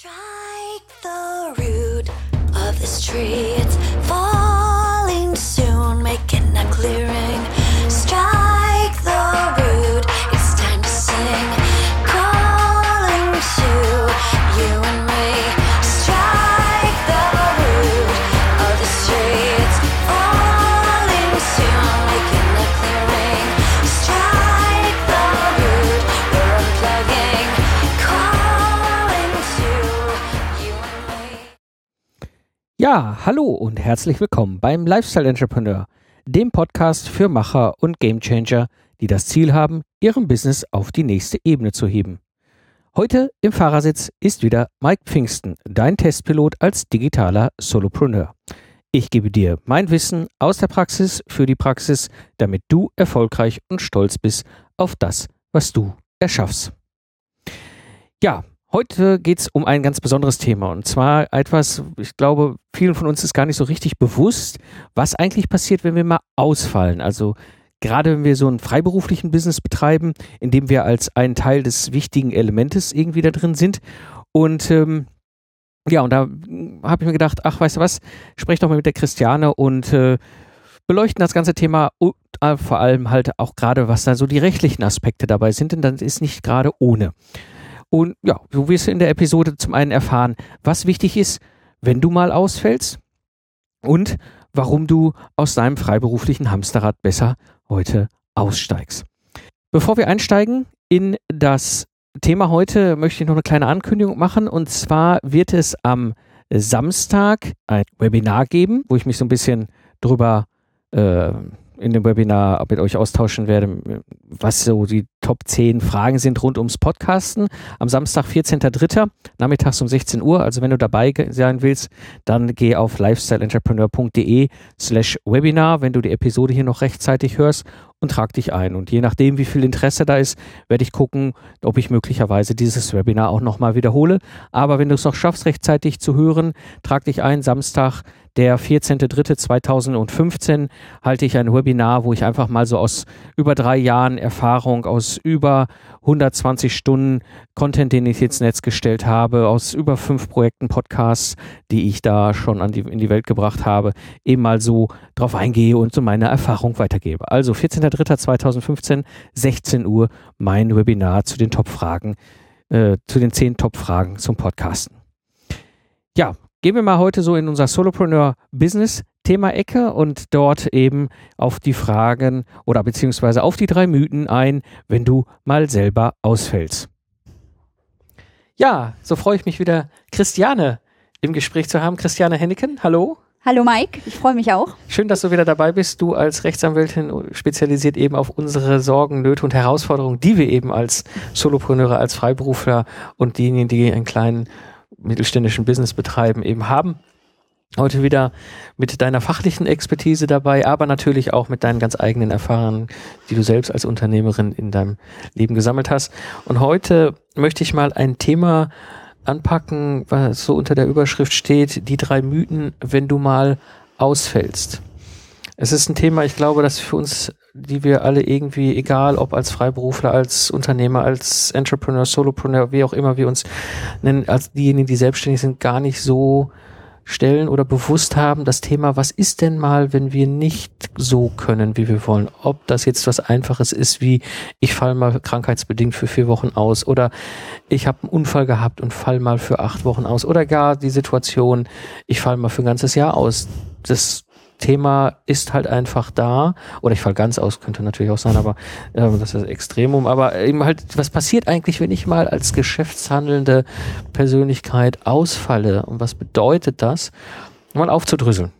Strike the root of this tree. It's Ja, hallo und herzlich willkommen beim Lifestyle Entrepreneur, dem Podcast für Macher und Gamechanger, die das Ziel haben, ihrem Business auf die nächste Ebene zu heben. Heute im Fahrersitz ist wieder Mike Pfingsten, dein Testpilot als digitaler Solopreneur. Ich gebe dir mein Wissen aus der Praxis für die Praxis, damit du erfolgreich und stolz bist auf das, was du erschaffst. Ja, heute geht es um ein ganz besonderes Thema und zwar etwas, ich glaube, vielen von uns ist gar nicht so richtig bewusst, was eigentlich passiert, wenn wir mal ausfallen. Also gerade wenn wir so einen freiberuflichen Business betreiben, in dem wir als ein Teil des wichtigen Elementes irgendwie da drin sind und ähm, ja, und da habe ich mir gedacht, ach, weißt du was, sprech doch mal mit der Christiane und äh, beleuchten das ganze Thema und äh, vor allem halt auch gerade, was da so die rechtlichen Aspekte dabei sind, denn das ist nicht gerade ohne. Und ja, du wirst in der Episode zum einen erfahren, was wichtig ist, wenn du mal ausfällst und warum du aus deinem freiberuflichen Hamsterrad besser heute aussteigst. Bevor wir einsteigen in das Thema heute, möchte ich noch eine kleine Ankündigung machen. Und zwar wird es am Samstag ein Webinar geben, wo ich mich so ein bisschen drüber äh, in dem Webinar mit euch austauschen werde, was so die Top 10 Fragen sind rund ums Podcasten. Am Samstag, 14.03., nachmittags um 16 Uhr. Also wenn du dabei sein willst, dann geh auf lifestyleentrepreneur.de slash Webinar, wenn du die Episode hier noch rechtzeitig hörst und trag dich ein. Und je nachdem, wie viel Interesse da ist, werde ich gucken, ob ich möglicherweise dieses Webinar auch nochmal wiederhole. Aber wenn du es noch schaffst, rechtzeitig zu hören, trag dich ein. Samstag, der 14.03.2015, halte ich ein Webinar, wo ich einfach mal so aus über drei Jahren Erfahrung, aus über 120 Stunden Content, den ich ins Netz gestellt habe, aus über fünf Projekten Podcasts, die ich da schon an die, in die Welt gebracht habe, eben mal so drauf eingehe und so meine Erfahrung weitergebe. Also 14.03.2015, 16 Uhr, mein Webinar zu den Top-Fragen, äh, zu den zehn Top-Fragen zum Podcasten. Ja, gehen wir mal heute so in unser Solopreneur Business Thema Ecke und dort eben auf die Fragen oder beziehungsweise auf die drei Mythen ein, wenn du mal selber ausfällst. Ja, so freue ich mich wieder, Christiane im Gespräch zu haben. Christiane Henneken, hallo. Hallo Mike, ich freue mich auch. Schön, dass du wieder dabei bist. Du als Rechtsanwältin spezialisiert eben auf unsere Sorgen, Nöte und Herausforderungen, die wir eben als Solopreneure, als Freiberufler und diejenigen, die einen kleinen mittelständischen Business betreiben, eben haben. Heute wieder mit deiner fachlichen Expertise dabei, aber natürlich auch mit deinen ganz eigenen Erfahrungen, die du selbst als Unternehmerin in deinem Leben gesammelt hast. Und heute möchte ich mal ein Thema anpacken, was so unter der Überschrift steht, die drei Mythen, wenn du mal ausfällst. Es ist ein Thema, ich glaube, das für uns, die wir alle irgendwie, egal ob als Freiberufler, als Unternehmer, als Entrepreneur, Solopreneur, wie auch immer wir uns nennen, als diejenigen, die selbstständig sind, gar nicht so stellen oder bewusst haben, das Thema, was ist denn mal, wenn wir nicht so können, wie wir wollen? Ob das jetzt was Einfaches ist, wie ich fall mal krankheitsbedingt für vier Wochen aus oder ich habe einen Unfall gehabt und fall mal für acht Wochen aus oder gar die Situation, ich fall mal für ein ganzes Jahr aus. Das Thema ist halt einfach da oder ich fall ganz aus, könnte natürlich auch sein, aber ähm, das ist Extremum. Aber eben halt, was passiert eigentlich, wenn ich mal als geschäftshandelnde Persönlichkeit ausfalle und was bedeutet das? Mal aufzudrüsseln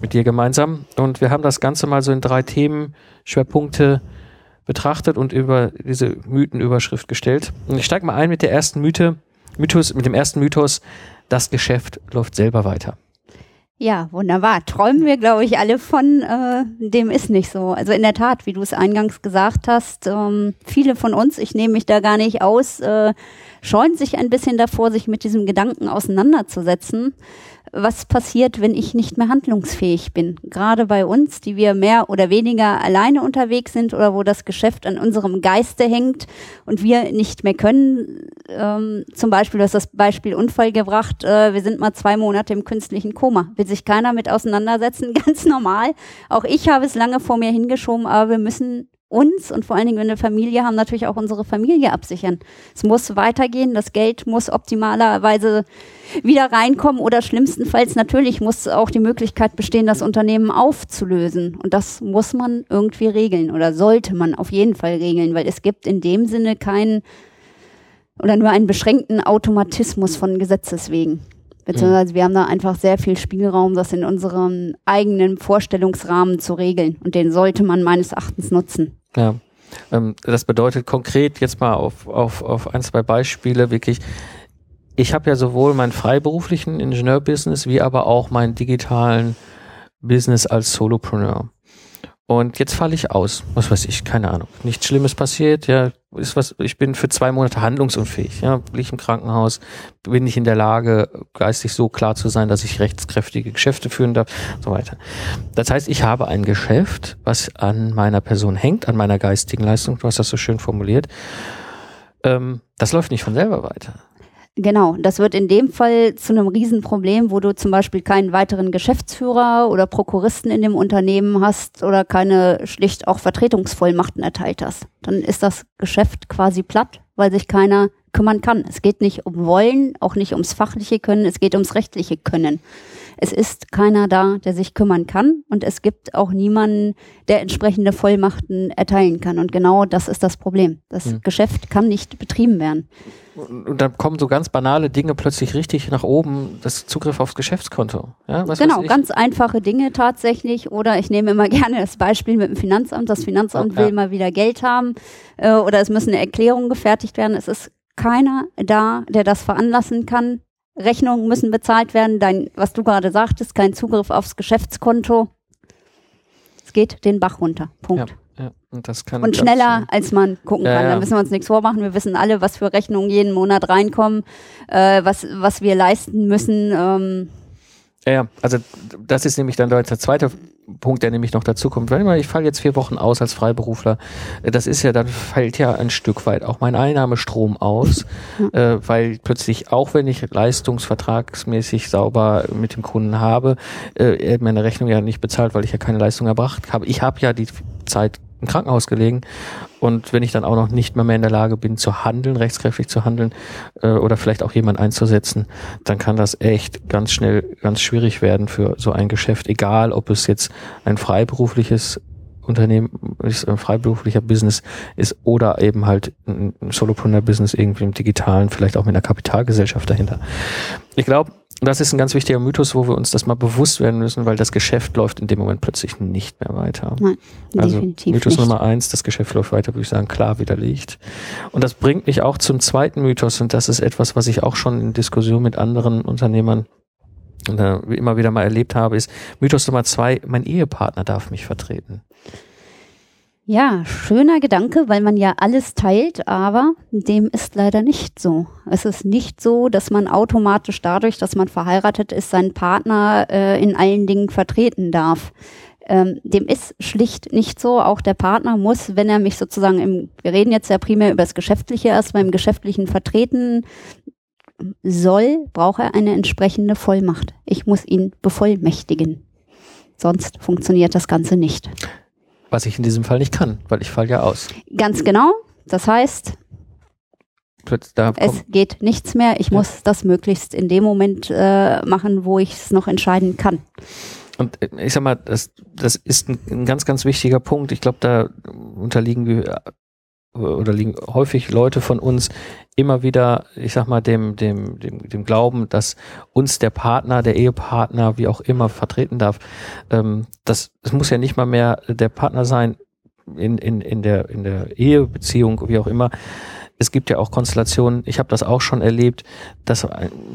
mit dir gemeinsam. Und wir haben das Ganze mal so in drei Themenschwerpunkte betrachtet und über diese Mythenüberschrift gestellt. Und ich steige mal ein mit der ersten Mythe, Mythos, mit dem ersten Mythos, das Geschäft läuft selber weiter. Ja, wunderbar. Träumen wir, glaube ich, alle von. Äh, dem ist nicht so. Also in der Tat, wie du es eingangs gesagt hast, ähm, viele von uns, ich nehme mich da gar nicht aus, äh, scheuen sich ein bisschen davor, sich mit diesem Gedanken auseinanderzusetzen was passiert, wenn ich nicht mehr handlungsfähig bin. Gerade bei uns, die wir mehr oder weniger alleine unterwegs sind oder wo das Geschäft an unserem Geiste hängt und wir nicht mehr können. Ähm, zum Beispiel, du hast das Beispiel Unfall gebracht, äh, wir sind mal zwei Monate im künstlichen Koma. Will sich keiner mit auseinandersetzen, ganz normal. Auch ich habe es lange vor mir hingeschoben, aber wir müssen uns und vor allen Dingen, wenn wir Familie haben, natürlich auch unsere Familie absichern. Es muss weitergehen, das Geld muss optimalerweise wieder reinkommen oder schlimmstenfalls natürlich muss auch die Möglichkeit bestehen, das Unternehmen aufzulösen. Und das muss man irgendwie regeln oder sollte man auf jeden Fall regeln, weil es gibt in dem Sinne keinen oder nur einen beschränkten Automatismus von Gesetzes wegen. Beziehungsweise wir haben da einfach sehr viel Spielraum, das in unserem eigenen Vorstellungsrahmen zu regeln. Und den sollte man meines Erachtens nutzen. Ja. Ähm, das bedeutet konkret jetzt mal auf, auf, auf ein, zwei Beispiele wirklich. Ich habe ja sowohl meinen freiberuflichen Ingenieurbusiness wie aber auch meinen digitalen Business als Solopreneur. Und jetzt falle ich aus. Was weiß ich, keine Ahnung. Nichts Schlimmes passiert, ja, ist was, ich bin für zwei Monate handlungsunfähig, ja, liege im Krankenhaus, bin nicht in der Lage, geistig so klar zu sein, dass ich rechtskräftige Geschäfte führen darf, so weiter. Das heißt, ich habe ein Geschäft, was an meiner Person hängt, an meiner geistigen Leistung, du hast das so schön formuliert. Ähm, das läuft nicht von selber weiter. Genau, das wird in dem Fall zu einem Riesenproblem, wo du zum Beispiel keinen weiteren Geschäftsführer oder Prokuristen in dem Unternehmen hast oder keine schlicht auch Vertretungsvollmachten erteilt hast. Dann ist das Geschäft quasi platt, weil sich keiner kümmern kann. Es geht nicht um Wollen, auch nicht ums fachliche Können, es geht ums rechtliche Können. Es ist keiner da, der sich kümmern kann und es gibt auch niemanden, der entsprechende Vollmachten erteilen kann. Und genau das ist das Problem. Das hm. Geschäft kann nicht betrieben werden und dann kommen so ganz banale Dinge plötzlich richtig nach oben, das Zugriff aufs Geschäftskonto. Ja, was genau, ganz einfache Dinge tatsächlich. Oder ich nehme immer gerne das Beispiel mit dem Finanzamt. Das Finanzamt ja. will mal wieder Geld haben äh, oder es müssen Erklärungen gefertigt werden. Es ist keiner da, der das veranlassen kann. Rechnungen müssen bezahlt werden. Dein, was du gerade sagtest, kein Zugriff aufs Geschäftskonto. Es geht den Bach runter. Punkt. Ja. Ja, und das kann und schneller, als man gucken kann. Ja, Da müssen wir uns nichts vormachen. Wir wissen alle, was für Rechnungen jeden Monat reinkommen, äh, was, was wir leisten müssen. Ähm. Ja, also das ist nämlich dann der zweite Punkt, der nämlich noch dazu kommt. Wenn mal, ich falle jetzt vier Wochen aus als Freiberufler, äh, das ist ja, dann fällt ja ein Stück weit auch mein Einnahmestrom aus, äh, weil plötzlich, auch wenn ich leistungsvertragsmäßig sauber mit dem Kunden habe, äh, er meine Rechnung ja nicht bezahlt, weil ich ja keine Leistung erbracht habe. Ich habe ja die Zeit im Krankenhaus gelegen. Und wenn ich dann auch noch nicht mehr, mehr in der Lage bin zu handeln, rechtskräftig zu handeln äh, oder vielleicht auch jemand einzusetzen, dann kann das echt ganz schnell ganz schwierig werden für so ein Geschäft, egal ob es jetzt ein freiberufliches Unternehmen ist, ein freiberuflicher Business ist oder eben halt ein Solopreneur-Business irgendwie im Digitalen, vielleicht auch mit einer Kapitalgesellschaft dahinter. Ich glaube, das ist ein ganz wichtiger Mythos, wo wir uns das mal bewusst werden müssen, weil das Geschäft läuft in dem Moment plötzlich nicht mehr weiter. Nein, also Mythos nicht. Nummer eins, das Geschäft läuft weiter, würde ich sagen, klar widerlegt. Und das bringt mich auch zum zweiten Mythos und das ist etwas, was ich auch schon in Diskussion mit anderen Unternehmern äh, immer wieder mal erlebt habe, ist Mythos Nummer zwei, mein Ehepartner darf mich vertreten. Ja, schöner Gedanke, weil man ja alles teilt, aber dem ist leider nicht so. Es ist nicht so, dass man automatisch dadurch, dass man verheiratet ist, seinen Partner äh, in allen Dingen vertreten darf. Ähm, dem ist schlicht nicht so. Auch der Partner muss, wenn er mich sozusagen im, wir reden jetzt ja primär über das Geschäftliche erst, beim Geschäftlichen vertreten soll, braucht er eine entsprechende Vollmacht. Ich muss ihn bevollmächtigen. Sonst funktioniert das Ganze nicht. Was ich in diesem Fall nicht kann, weil ich falle ja aus. Ganz genau. Das heißt, es geht nichts mehr. Ich ja. muss das möglichst in dem Moment äh, machen, wo ich es noch entscheiden kann. Und äh, ich sag mal, das, das ist ein, ein ganz, ganz wichtiger Punkt. Ich glaube, da unterliegen wir oder liegen häufig Leute von uns immer wieder, ich sag mal, dem, dem, dem, dem Glauben, dass uns der Partner, der Ehepartner, wie auch immer, vertreten darf. Ähm, das, es muss ja nicht mal mehr der Partner sein in, in, in der, in der Ehebeziehung, wie auch immer. Es gibt ja auch Konstellationen, ich habe das auch schon erlebt, dass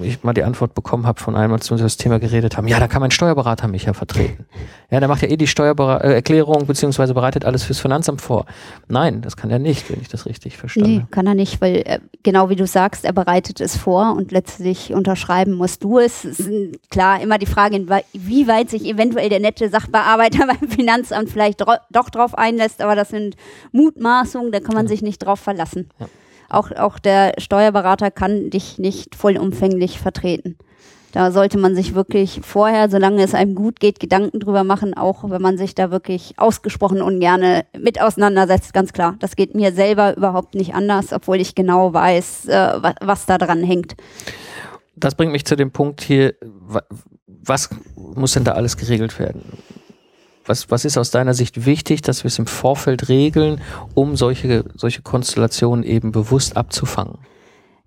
ich mal die Antwort bekommen habe von einem, als wir über das Thema geredet haben, ja, da kann mein Steuerberater mich ja vertreten. Ja, der macht ja eh die Steuererklärung beziehungsweise bereitet alles fürs Finanzamt vor. Nein, das kann er nicht, wenn ich das richtig verstanden Nee, kann er nicht, weil äh, genau wie du sagst, er bereitet es vor und letztlich unterschreiben musst du es. Es ist klar immer die Frage, wie weit sich eventuell der nette Sachbearbeiter beim Finanzamt vielleicht doch drauf einlässt, aber das sind Mutmaßungen, da kann man ja. sich nicht drauf verlassen. Ja. Auch, auch der Steuerberater kann dich nicht vollumfänglich vertreten. Da sollte man sich wirklich vorher, solange es einem gut geht, Gedanken drüber machen, auch wenn man sich da wirklich ausgesprochen ungerne mit auseinandersetzt, ganz klar. Das geht mir selber überhaupt nicht anders, obwohl ich genau weiß, äh, was da dran hängt. Das bringt mich zu dem Punkt hier, was muss denn da alles geregelt werden? Was, was ist aus deiner Sicht wichtig, dass wir es im Vorfeld regeln, um solche, solche Konstellationen eben bewusst abzufangen?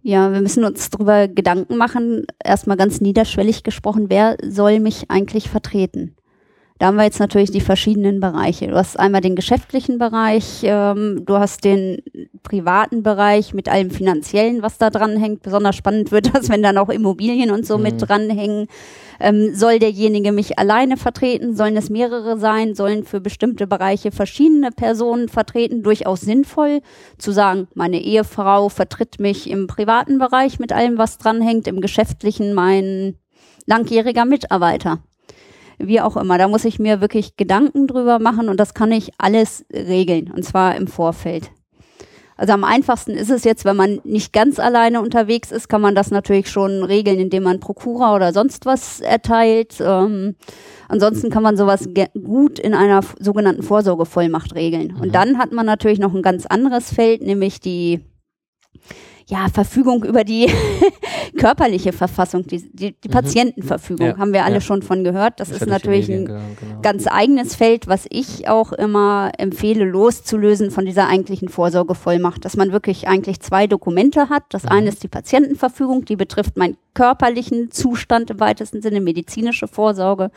Ja, wir müssen uns darüber Gedanken machen, erstmal ganz niederschwellig gesprochen, wer soll mich eigentlich vertreten? Da haben wir jetzt natürlich die verschiedenen Bereiche. Du hast einmal den geschäftlichen Bereich, ähm, du hast den privaten Bereich mit allem Finanziellen, was da dran hängt. Besonders spannend wird das, wenn dann auch Immobilien und so mhm. mit dranhängen. Ähm, soll derjenige mich alleine vertreten? Sollen es mehrere sein? Sollen für bestimmte Bereiche verschiedene Personen vertreten? Durchaus sinnvoll zu sagen, meine Ehefrau vertritt mich im privaten Bereich mit allem, was dranhängt, im geschäftlichen mein langjähriger Mitarbeiter wie auch immer. Da muss ich mir wirklich Gedanken drüber machen und das kann ich alles regeln und zwar im Vorfeld. Also am einfachsten ist es jetzt, wenn man nicht ganz alleine unterwegs ist, kann man das natürlich schon regeln, indem man Prokura oder sonst was erteilt. Ähm, ansonsten kann man sowas gut in einer sogenannten Vorsorgevollmacht regeln. Und mhm. dann hat man natürlich noch ein ganz anderes Feld, nämlich die ja, Verfügung über die körperliche Verfassung, die, die, die mhm. Patientenverfügung, ja. haben wir alle ja. schon von gehört. Das ist natürlich ein genau. ganz eigenes Feld, was ich auch immer empfehle, loszulösen von dieser eigentlichen Vorsorgevollmacht, dass man wirklich eigentlich zwei Dokumente hat. Das mhm. eine ist die Patientenverfügung, die betrifft meinen körperlichen Zustand im weitesten Sinne, medizinische Vorsorge.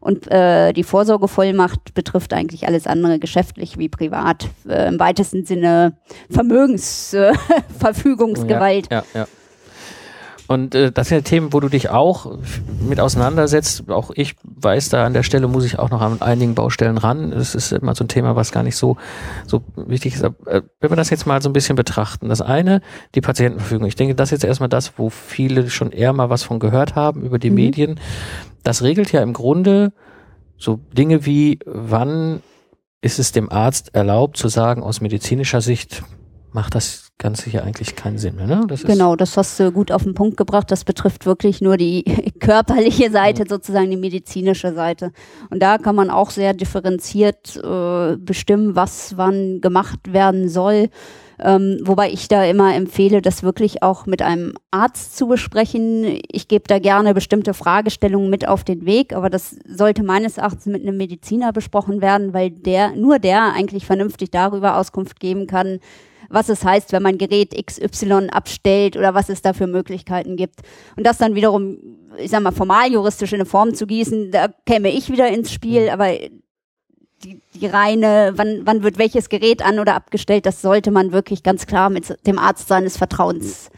Und äh, die Vorsorgevollmacht betrifft eigentlich alles andere, geschäftlich wie privat, äh, im weitesten Sinne Vermögensverfügungsgewalt. Ja, ja, ja. Und äh, das sind ja Themen, wo du dich auch mit auseinandersetzt. Auch ich weiß, da an der Stelle muss ich auch noch an einigen Baustellen ran. Das ist immer so ein Thema, was gar nicht so, so wichtig ist. Äh, wenn wir das jetzt mal so ein bisschen betrachten. Das eine, die Patientenverfügung. Ich denke, das ist jetzt erstmal das, wo viele schon eher mal was von gehört haben über die mhm. Medien. Das regelt ja im Grunde so Dinge wie, wann ist es dem Arzt erlaubt zu sagen, aus medizinischer Sicht macht das Ganze hier eigentlich keinen Sinn mehr. Ne? Das genau, das hast du gut auf den Punkt gebracht. Das betrifft wirklich nur die körperliche Seite, sozusagen die medizinische Seite. Und da kann man auch sehr differenziert äh, bestimmen, was wann gemacht werden soll. Ähm, wobei ich da immer empfehle, das wirklich auch mit einem Arzt zu besprechen. Ich gebe da gerne bestimmte Fragestellungen mit auf den Weg, aber das sollte meines Erachtens mit einem Mediziner besprochen werden, weil der, nur der eigentlich vernünftig darüber Auskunft geben kann, was es heißt, wenn man Gerät XY abstellt oder was es da für Möglichkeiten gibt. Und das dann wiederum, ich sag mal, formal juristisch in eine Form zu gießen, da käme ich wieder ins Spiel, mhm. aber die, die reine, wann, wann wird welches Gerät an oder abgestellt, das sollte man wirklich ganz klar mit dem Arzt seines Vertrauens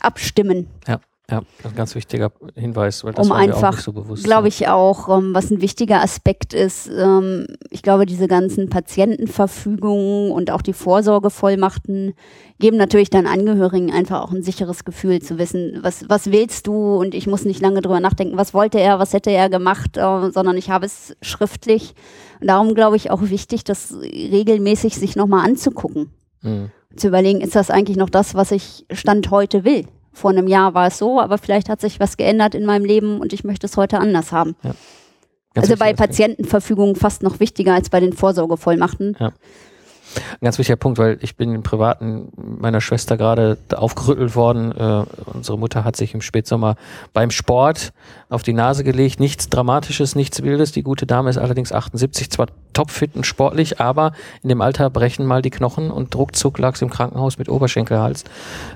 abstimmen. Ja. Ja, ein ganz wichtiger Hinweis, weil das um war einfach, mir auch nicht so bewusst. Glaube ich auch, um, ähm, was ein wichtiger Aspekt ist. Ähm, ich glaube, diese ganzen Patientenverfügungen und auch die Vorsorgevollmachten geben natürlich deinen Angehörigen einfach auch ein sicheres Gefühl zu wissen, was, was willst du und ich muss nicht lange drüber nachdenken, was wollte er, was hätte er gemacht, äh, sondern ich habe es schriftlich. Und darum glaube ich auch wichtig, das regelmäßig sich nochmal anzugucken. Mhm. Zu überlegen, ist das eigentlich noch das, was ich Stand heute will? Vor einem Jahr war es so, aber vielleicht hat sich was geändert in meinem Leben und ich möchte es heute anders haben. Ja. Also bei Patientenverfügungen fast noch wichtiger als bei den Vorsorgevollmachten. Ja. Ein ganz wichtiger Punkt, weil ich bin im Privaten meiner Schwester gerade aufgerüttelt worden. Äh, unsere Mutter hat sich im Spätsommer beim Sport auf die Nase gelegt. Nichts Dramatisches, nichts Wildes. Die gute Dame ist allerdings 78, zwar topfit und sportlich, aber in dem Alter brechen mal die Knochen und ruckzuck lag sie im Krankenhaus mit Oberschenkelhals.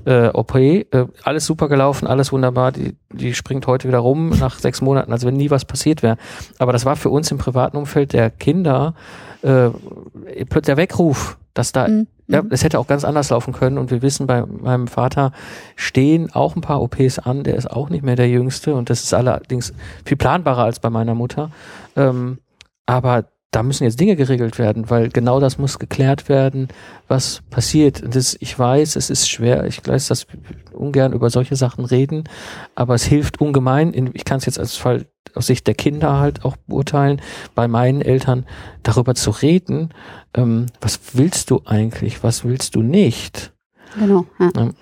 Äh, OP, äh, alles super gelaufen, alles wunderbar. Die, die springt heute wieder rum nach sechs Monaten, als wenn nie was passiert wäre. Aber das war für uns im privaten Umfeld der Kinder äh, der Weckruf, dass da mhm. Ja, es hätte auch ganz anders laufen können und wir wissen, bei meinem Vater stehen auch ein paar OPs an, der ist auch nicht mehr der Jüngste und das ist allerdings viel planbarer als bei meiner Mutter. Ähm, aber da müssen jetzt Dinge geregelt werden, weil genau das muss geklärt werden, was passiert. Das, ich weiß, es ist schwer, ich weiß, dass ungern über solche Sachen reden, aber es hilft ungemein. Ich kann es jetzt als Fall aus Sicht der Kinder halt auch beurteilen, bei meinen Eltern darüber zu reden, ähm, was willst du eigentlich, was willst du nicht? Genau. Ja. Ähm,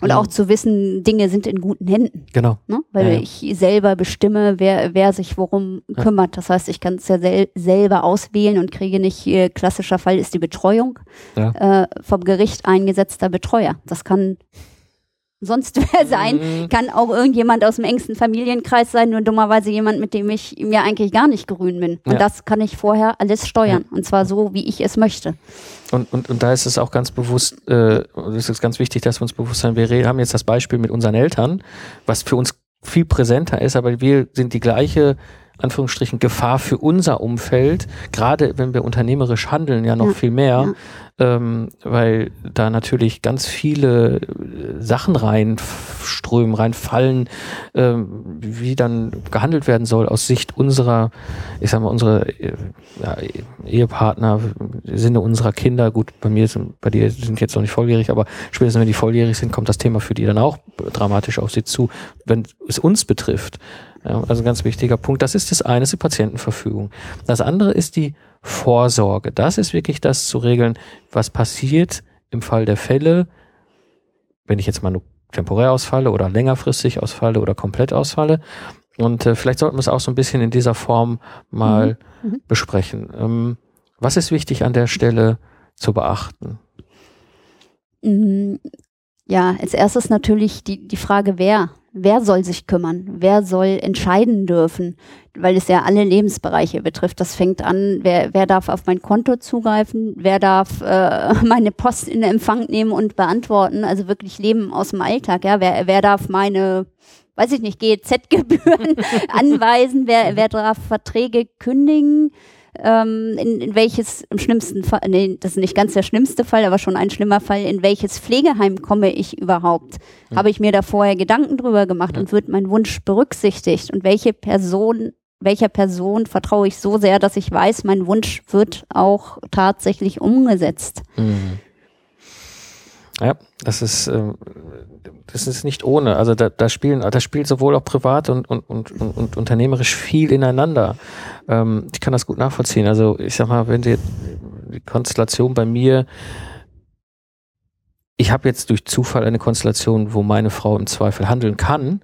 Und auch zu wissen, Dinge sind in guten Händen. Genau. Ne? Weil Ja, ja. ich selber bestimme, wer, wer sich worum kümmert. Das heißt, ich kann es ja sel selber auswählen und kriege nicht, äh, klassischer Fall ist die Betreuung, Ja. äh, vom Gericht eingesetzter Betreuer. Das kann sonst wer sein, Mhm. kann auch irgendjemand aus dem engsten Familienkreis sein, nur dummerweise jemand, mit dem ich mir eigentlich gar nicht grün bin. Und Ja. das kann ich vorher alles steuern. Und zwar so, wie ich es möchte. Und, und, und da ist es auch ganz bewusst, äh, es ist ganz wichtig, dass wir uns bewusst sein, wir haben jetzt das Beispiel mit unseren Eltern, was für uns viel präsenter ist, aber wir sind die gleiche, Anführungsstrichen, Gefahr für unser Umfeld, gerade wenn wir unternehmerisch handeln, ja noch Ja, viel mehr, ähm, weil da natürlich ganz viele äh, Sachen reinströmen, reinfallen, ähm, wie dann gehandelt werden soll aus Sicht unserer, ich sag mal, unsere äh, ja, Ehepartner, Sinne unserer Kinder. Gut, bei mir sind, bei dir sind jetzt noch nicht volljährig, aber spätestens wenn die volljährig sind, kommt das Thema für die dann auch dramatisch auf sie zu, wenn es uns betrifft. Ja, also ein ganz wichtiger Punkt. Das ist das eine, ist die Patientenverfügung. Das andere ist die Vorsorge. Das ist wirklich das zu regeln, was passiert im Fall der Fälle, wenn ich jetzt mal nur temporär ausfalle oder längerfristig ausfalle oder komplett ausfalle. Und äh, vielleicht sollten wir es auch so ein bisschen in dieser Form mal Mhm. Mhm. besprechen. Ähm, was ist wichtig an der Stelle zu beachten? Mm, Ja, als erstes natürlich die, die Frage, wer? Wer soll sich kümmern? Wer soll entscheiden dürfen? Weil es ja alle Lebensbereiche betrifft. Das fängt an, wer, wer darf auf mein Konto zugreifen? Wer darf äh, meine Post in Empfang nehmen und beantworten? Also wirklich Leben aus dem Alltag. Ja, wer, wer darf meine, weiß ich nicht, GEZ-Gebühren anweisen? Wer, wer darf Verträge kündigen? Ähm, in, in welches im schlimmsten Fall, nee, das ist nicht ganz der schlimmste Fall, aber schon ein schlimmer Fall, in welches Pflegeheim komme ich überhaupt? Habe ich mir da vorher Gedanken drüber gemacht und wird mein Wunsch berücksichtigt? Und welche Person, welcher Person vertraue ich so sehr, dass ich weiß, mein Wunsch wird auch tatsächlich umgesetzt? Mhm. Ja, das ist, ähm, das ist nicht ohne. Also da, da spielen, da spielt sowohl auch privat und, und, und, und, unternehmerisch viel ineinander. Ähm, ich kann das gut nachvollziehen. Also ich sag mal, wenn die, die Konstellation bei mir, ich habe jetzt durch Zufall eine Konstellation, wo meine Frau im Zweifel handeln kann,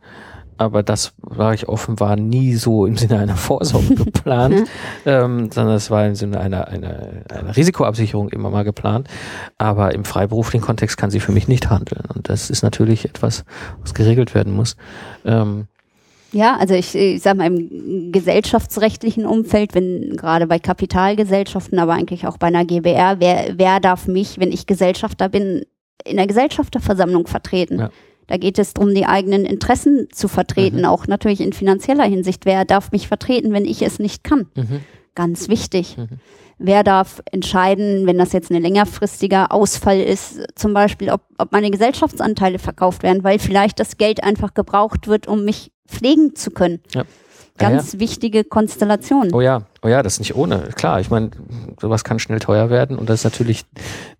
aber das war ich offen, war nie so im Sinne einer Vorsorge geplant, ähm, sondern es war im Sinne einer, einer, einer Risikoabsicherung immer mal geplant. Aber im freiberuflichen Kontext kann sie für mich nicht handeln. Und das ist natürlich etwas, was geregelt werden muss. Ähm, Ja, also ich, ich sag mal im gesellschaftsrechtlichen Umfeld, wenn gerade bei Kapitalgesellschaften, aber eigentlich auch bei einer GBR, wer, wer darf mich, wenn ich Gesellschafter bin, in der Gesellschafterversammlung vertreten? Ja. Da geht es darum, die eigenen Interessen zu vertreten, Mhm. auch natürlich in finanzieller Hinsicht. Wer darf mich vertreten, wenn ich es nicht kann? mhm. Ganz wichtig. Mhm. Wer darf entscheiden, wenn das jetzt ein längerfristiger Ausfall ist, zum Beispiel, ob, ob meine Gesellschaftsanteile verkauft werden, weil vielleicht das Geld einfach gebraucht wird, um mich pflegen zu können. Ja. Ja, Ganz wichtige Konstellation. Oh ja, oh ja, das ist nicht ohne. Klar, ich meine, sowas kann schnell teuer werden und das ist natürlich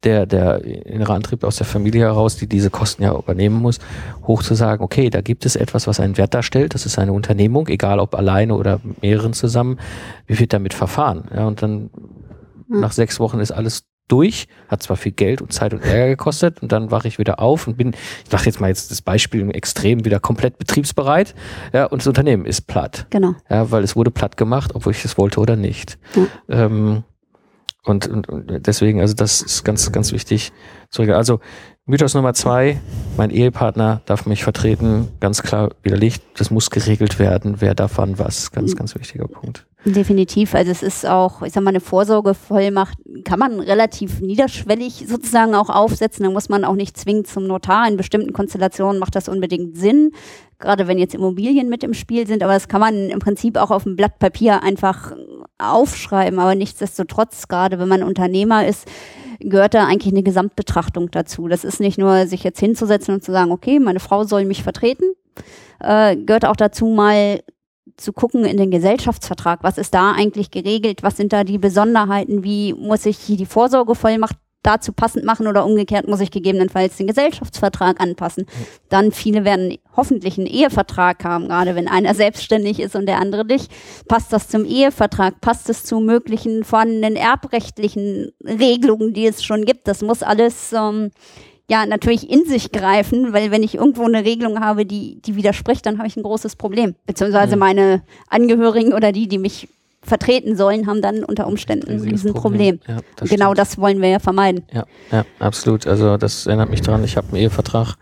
der, der innere Antrieb aus der Familie heraus, die diese Kosten ja übernehmen muss, hoch zu sagen, okay, da gibt es etwas, was einen Wert darstellt, das ist eine Unternehmung, egal ob alleine oder mehreren zusammen, wie wird damit verfahren? Ja, und dann Hm. nach sechs Wochen ist alles durch, hat zwar viel Geld und Zeit und Ärger gekostet und dann wache ich wieder auf und bin, ich mache jetzt mal jetzt das Beispiel im Extrem, wieder komplett betriebsbereit, ja, und das Unternehmen ist platt. Genau. Ja, weil es wurde platt gemacht, ob ich es wollte oder nicht. Ja. Ähm, und, und, und deswegen, also das ist ganz, ganz wichtig zu. Also Mythos Nummer zwei, mein Ehepartner darf mich vertreten, ganz klar widerlegt, das muss geregelt werden, wer darf wann was, ganz, ganz wichtiger Punkt. Definitiv. Also es ist auch, ich sag mal, eine Vorsorgevollmacht kann man relativ niederschwellig sozusagen auch aufsetzen. Da muss man auch nicht zwingend zum Notar. In bestimmten Konstellationen macht das unbedingt Sinn. Gerade wenn jetzt Immobilien mit im Spiel sind. Aber das kann man im Prinzip auch auf einem Blatt Papier einfach aufschreiben. Aber nichtsdestotrotz, gerade wenn man Unternehmer ist, gehört da eigentlich eine Gesamtbetrachtung dazu. Das ist nicht nur, sich jetzt hinzusetzen und zu sagen, okay, meine Frau soll mich vertreten, äh, gehört auch dazu, mal zu gucken in den Gesellschaftsvertrag, was ist da eigentlich geregelt, was sind da die Besonderheiten, wie muss ich die Vorsorgevollmacht dazu passend machen oder umgekehrt muss ich gegebenenfalls den Gesellschaftsvertrag anpassen. Dann viele werden hoffentlich einen Ehevertrag haben, gerade wenn einer selbstständig ist und der andere nicht. Passt das zum Ehevertrag? Passt es zu möglichen vorhandenen erbrechtlichen Regelungen, die es schon gibt? Das muss alles ähm, ja natürlich in sich greifen, weil wenn ich irgendwo eine Regelung habe, die, die widerspricht, dann habe ich ein großes Problem. Beziehungsweise mhm. meine Angehörigen oder die, die mich vertreten sollen, haben dann unter Umständen ein Riesenproblem. Problem. Ja, das genau stimmt. das wollen wir ja vermeiden. Ja, ja, absolut. Also das erinnert mich daran, ich habe einen Ehevertrag,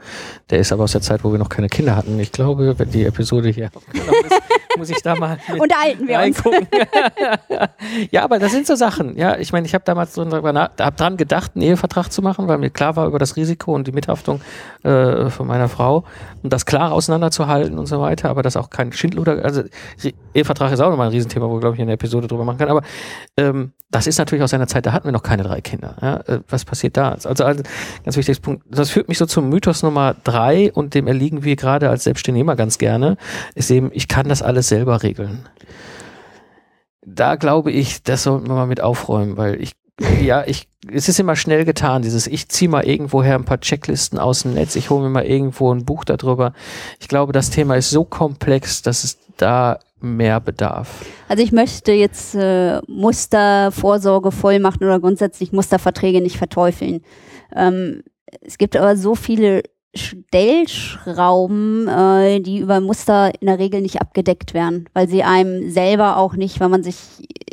der ist aber aus der Zeit, wo wir noch keine Kinder hatten. Ich glaube, wenn die Episode hier ist, muss ich da mal unterhalten wir reingucken. uns. ja, aber das sind so Sachen. Ja, ich meine, ich habe damals so hab dran gedacht, einen Ehevertrag zu machen, weil mir klar war über das Risiko und die Mithaftung äh, von meiner Frau und das klar auseinanderzuhalten und so weiter, aber das auch kein Schindluder, also Ehevertrag ist auch nochmal ein Riesenthema, wo glaube ich in der Episode drüber machen kann, aber ähm, das ist natürlich aus einer Zeit, da hatten wir noch keine drei Kinder. Ja? Äh, was passiert da? Also, also ganz wichtiges Punkt. Das führt mich so zum Mythos Nummer drei und dem erliegen wir gerade als Selbstständiger ganz gerne, ist eben, ich kann das alles selber regeln. Da glaube ich, das sollten wir mal mit aufräumen, weil ich ja, ich, es ist immer schnell getan, dieses, ich ziehe mal irgendwoher ein paar Checklisten aus dem Netz, ich hole mir mal irgendwo ein Buch darüber. Ich glaube, das Thema ist so komplex, dass es da mehr bedarf. Also ich möchte jetzt äh, Mustervorsorge Vollmachten oder grundsätzlich Musterverträge nicht verteufeln. Ähm, es gibt aber so viele Stellschrauben, äh, die über Muster in der Regel nicht abgedeckt werden, weil sie einem selber auch nicht, wenn man sich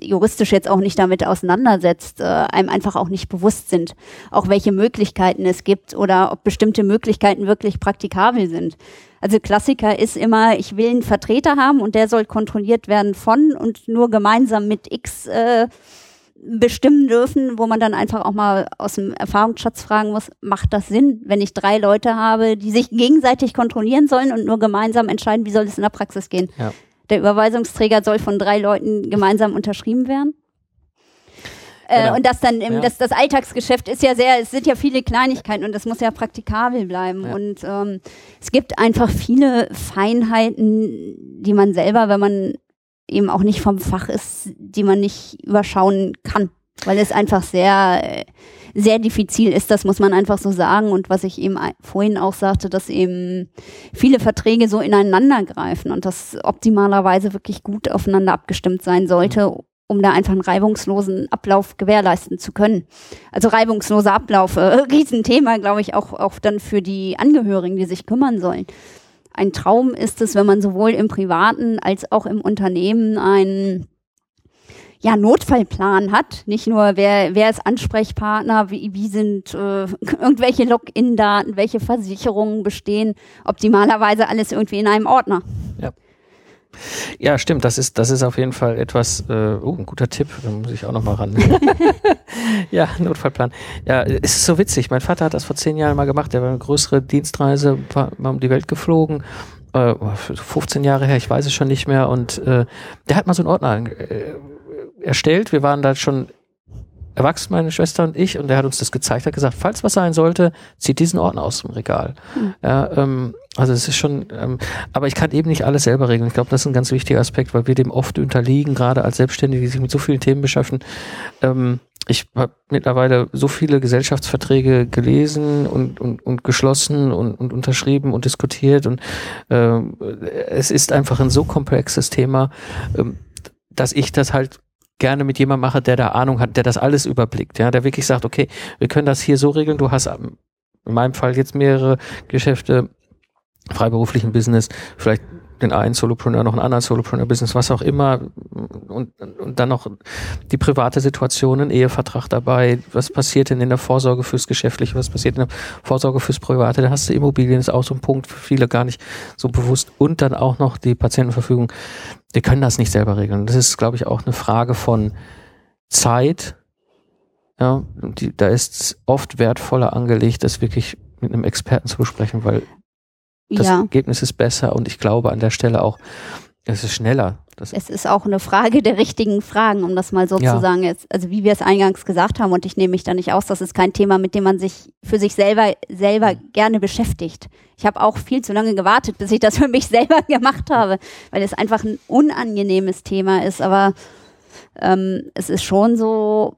juristisch jetzt auch nicht damit auseinandersetzt, äh, einem einfach auch nicht bewusst sind, auch welche Möglichkeiten es gibt oder ob bestimmte Möglichkeiten wirklich praktikabel sind. Also Klassiker ist immer, ich will einen Vertreter haben und der soll kontrolliert werden von und nur gemeinsam mit X äh, bestimmen dürfen, wo man dann einfach auch mal aus dem Erfahrungsschatz fragen muss, macht das Sinn, wenn ich drei Leute habe, die sich gegenseitig kontrollieren sollen und nur gemeinsam entscheiden, wie soll es in der Praxis gehen? Ja. Der Überweisungsträger soll von drei Leuten gemeinsam unterschrieben werden. Äh, genau. und das dann im, ja. das, das Alltagsgeschäft ist ja sehr, es sind ja viele Kleinigkeiten und das muss ja praktikabel bleiben. Ja. Und ähm, es gibt einfach viele Feinheiten, die man selber, wenn man eben auch nicht vom Fach ist, die man nicht überschauen kann, weil es einfach sehr, sehr diffizil ist, das muss man einfach so sagen. Und was ich eben vorhin auch sagte, dass eben viele Verträge so ineinander greifen und das optimalerweise wirklich gut aufeinander abgestimmt sein sollte, um da einfach einen reibungslosen Ablauf gewährleisten zu können. Also reibungsloser Ablauf, äh, Riesenthema, glaube ich, auch, auch dann für die Angehörigen, die sich kümmern sollen ein Traum ist es, wenn man sowohl im privaten als auch im Unternehmen einen ja, Notfallplan hat. Nicht nur, wer, wer ist Ansprechpartner, wie, wie sind äh, irgendwelche Login-Daten, welche Versicherungen bestehen. Optimalerweise alles irgendwie in einem Ordner. Ja. Ja, stimmt. Das ist, das ist auf jeden Fall etwas, äh, oh, ein guter Tipp. Da muss ich auch noch mal ran. ja, Notfallplan. Ja, es ist so witzig. Mein Vater hat das vor zehn Jahren mal gemacht. Der war eine größere Dienstreise, war mal um die Welt geflogen. Äh, 15 Jahre her, ich weiß es schon nicht mehr. Und äh, der hat mal so einen Ordner äh, erstellt. Wir waren da schon erwachsen, meine Schwester und ich, und der hat uns das gezeigt, hat gesagt, falls was sein sollte, zieht diesen Ordner aus dem Regal. Mhm. Ja, ähm, also es ist schon, ähm, aber ich kann eben nicht alles selber regeln. Ich glaube, das ist ein ganz wichtiger Aspekt, weil wir dem oft unterliegen, gerade als Selbstständige, die sich mit so vielen Themen beschäftigen. Ähm, ich habe mittlerweile so viele Gesellschaftsverträge gelesen und, und, und geschlossen und, und unterschrieben und diskutiert und äh, es ist einfach ein so komplexes Thema, ähm, dass ich das halt gerne mit jemandem mache, der da Ahnung hat, der das alles überblickt, ja, der wirklich sagt, okay, wir können das hier so regeln, du hast in meinem Fall jetzt mehrere Geschäfte, freiberuflichen Business, vielleicht den einen Solopreneur, noch einen anderen Solopreneur-Business, was auch immer und, und dann noch die private Situation, ein Ehevertrag dabei, was passiert denn in der Vorsorge fürs Geschäftliche, was passiert in der Vorsorge fürs Private, da hast du Immobilien, ist auch so ein Punkt für viele gar nicht so bewusst und dann auch noch die Patientenverfügung. Wir können das nicht selber regeln. Das ist, glaube ich, auch eine Frage von Zeit. Ja, die, da ist oft wertvoller angelegt, das wirklich mit einem Experten zu besprechen, weil das ja. Ergebnis ist besser und ich glaube an der Stelle auch, Es ist schneller. Das Es ist auch eine Frage der richtigen Fragen, um das mal so Ja. zu sagen. Jetzt, also wie wir es eingangs gesagt haben, und ich nehme mich da nicht aus, das ist kein Thema, mit dem man sich für sich selber selber gerne beschäftigt. Ich habe auch viel zu lange gewartet, bis ich das für mich selber gemacht habe, weil es einfach ein unangenehmes Thema ist. Aber ähm, es ist schon so,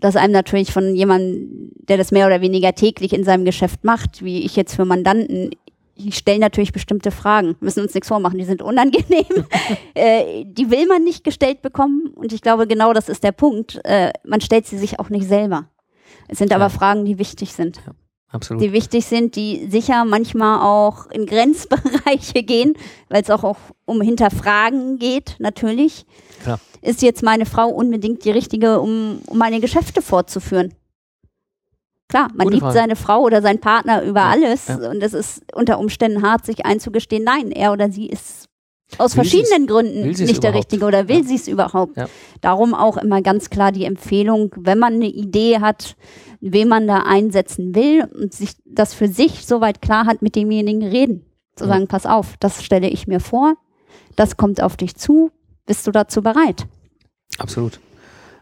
dass einem natürlich von jemandem, der das mehr oder weniger täglich in seinem Geschäft macht, wie ich jetzt für Mandanten, die stellen natürlich bestimmte Fragen, müssen uns nichts vormachen, die sind unangenehm, äh, die will man nicht gestellt bekommen und ich glaube genau das ist der Punkt, äh, man stellt sie sich auch nicht selber. Es sind aber Ja. Fragen, die wichtig sind, absolut. die wichtig sind, die sicher manchmal auch in Grenzbereiche gehen, weil es auch, auch um Hinterfragen geht, natürlich. Klar. Ist jetzt meine Frau unbedingt die richtige, um, um meine Geschäfte fortzuführen? Klar, man Gute liebt Frage. seine Frau oder seinen Partner über Ja, alles ja. und es ist unter Umständen hart, sich einzugestehen, nein, er oder sie ist aus Will verschiedenen Gründen nicht der überhaupt? Richtige oder will Ja. sie es überhaupt. Ja. Darum auch immer ganz klar die Empfehlung, wenn man eine Idee hat, wen man da einsetzen will und sich das für sich soweit klar hat, mit demjenigen reden. Zu Ja. sagen, pass auf, das stelle ich mir vor, das kommt auf dich zu, bist du dazu bereit? Absolut.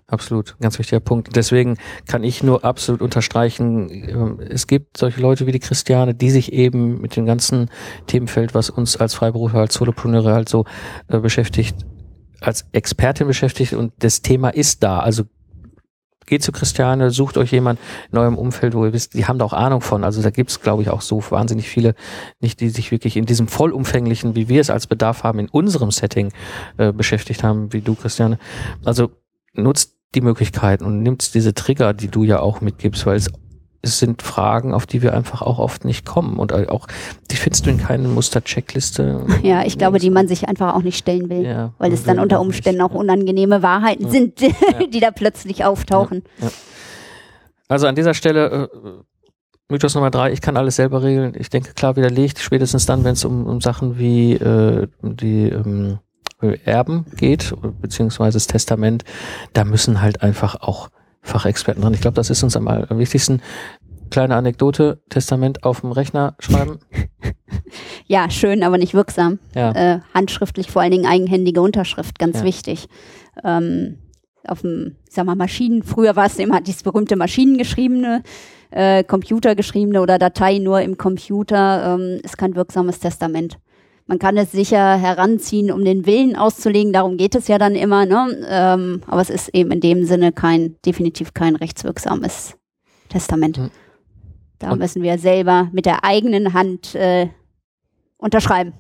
Absolut, ganz wichtiger Punkt. Deswegen kann ich nur absolut unterstreichen, ähm, es gibt solche Leute wie die Christiane, die sich eben mit dem ganzen Themenfeld, was uns als Freiberufler, als Solopreneure halt so äh, beschäftigt, als Expertin beschäftigt und das Thema ist da. Also geht zu Christiane, sucht euch jemand in eurem Umfeld, wo ihr wisst, die haben da auch Ahnung von. Also da gibt's, glaube ich, auch so wahnsinnig viele, nicht die sich wirklich in diesem vollumfänglichen, wie wir es als Bedarf haben, in unserem Setting äh, beschäftigt haben, wie du, Christiane. Also nutzt die Möglichkeiten und nimmt diese Trigger, die du ja auch mitgibst, weil es, es sind Fragen, auf die wir einfach auch oft nicht kommen und auch, die findest du in keiner Muster-Checkliste. Ja, ich glaube, die man sich einfach auch nicht stellen will. Ja, weil es dann unter nicht. Umständen auch unangenehme Wahrheiten Ja. sind, die da plötzlich auftauchen. Also an dieser Stelle, äh, Mythos Nummer drei, ich kann alles selber regeln. Ich denke, klar widerlegt, spätestens dann, wenn es um, um Sachen wie äh, die ähm, Erben geht, beziehungsweise das Testament, da müssen halt einfach auch Fachexperten dran. Ich glaube, das ist uns am, wichtigsten. Kleine Anekdote, Testament auf dem Rechner schreiben. Ja, schön, aber nicht wirksam. Ja, Äh, handschriftlich, vor allen Dingen eigenhändige Unterschrift, ganz Ja. wichtig. Ähm, auf dem, ich sag mal, Maschinen, früher war es immer dieses berühmte maschinengeschriebene, äh, computergeschriebene oder Datei nur im Computer, ähm, ist kein wirksames Testament. Man kann es sicher heranziehen, um den Willen auszulegen, darum geht es ja dann immer, ne? ähm, aber es ist eben in dem Sinne kein, definitiv kein rechtswirksames Testament. Mhm. Da Und- müssen wir selber mit der eigenen Hand äh, unterschreiben.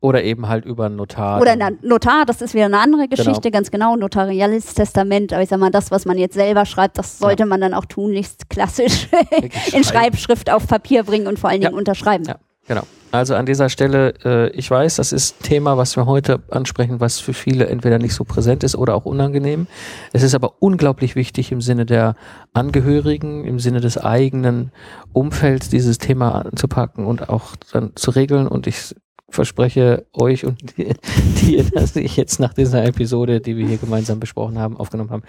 oder eben halt über einen Notar. Oder ein Notar, das ist wieder eine andere Geschichte, Genau. ganz genau, notariales Testament. Aber ich sag mal, das, was man jetzt selber schreibt, das sollte man dann auch tunlichst klassisch in. Schreibschrift auf Papier bringen und vor allen Dingen Ja. unterschreiben. Ja. Genau. Also an dieser Stelle, äh, ich weiß, das ist ein Thema, was wir heute ansprechen, was für viele entweder nicht so präsent ist oder auch unangenehm. Es ist aber unglaublich wichtig im Sinne der Angehörigen, im Sinne des eigenen Umfelds, dieses Thema anzupacken und auch dann zu regeln. Und ich verspreche euch und die dass ich jetzt nach dieser Episode, die wir hier gemeinsam besprochen haben, aufgenommen haben,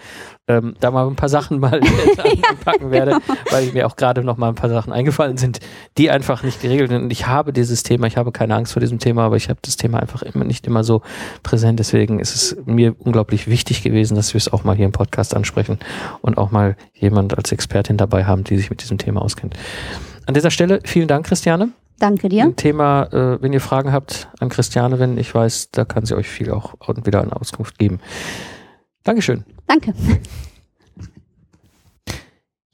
ähm, da mal ein paar Sachen mal anpacken werde, weil mir auch gerade noch mal ein paar Sachen eingefallen sind, die einfach nicht geregelt sind. Und ich habe dieses Thema, ich habe keine Angst vor diesem Thema, aber ich habe das Thema einfach immer nicht immer so präsent. Deswegen ist es mir unglaublich wichtig gewesen, dass wir es auch mal hier im Podcast ansprechen und auch mal jemand als Expertin dabei haben, die sich mit diesem Thema auskennt. An dieser Stelle vielen Dank, Christiane. Danke dir. Ein Thema, äh, wenn ihr Fragen habt an Christiane, wenn ich weiß, da kann sie euch viel auch wieder an Auskunft geben. Dankeschön. Danke.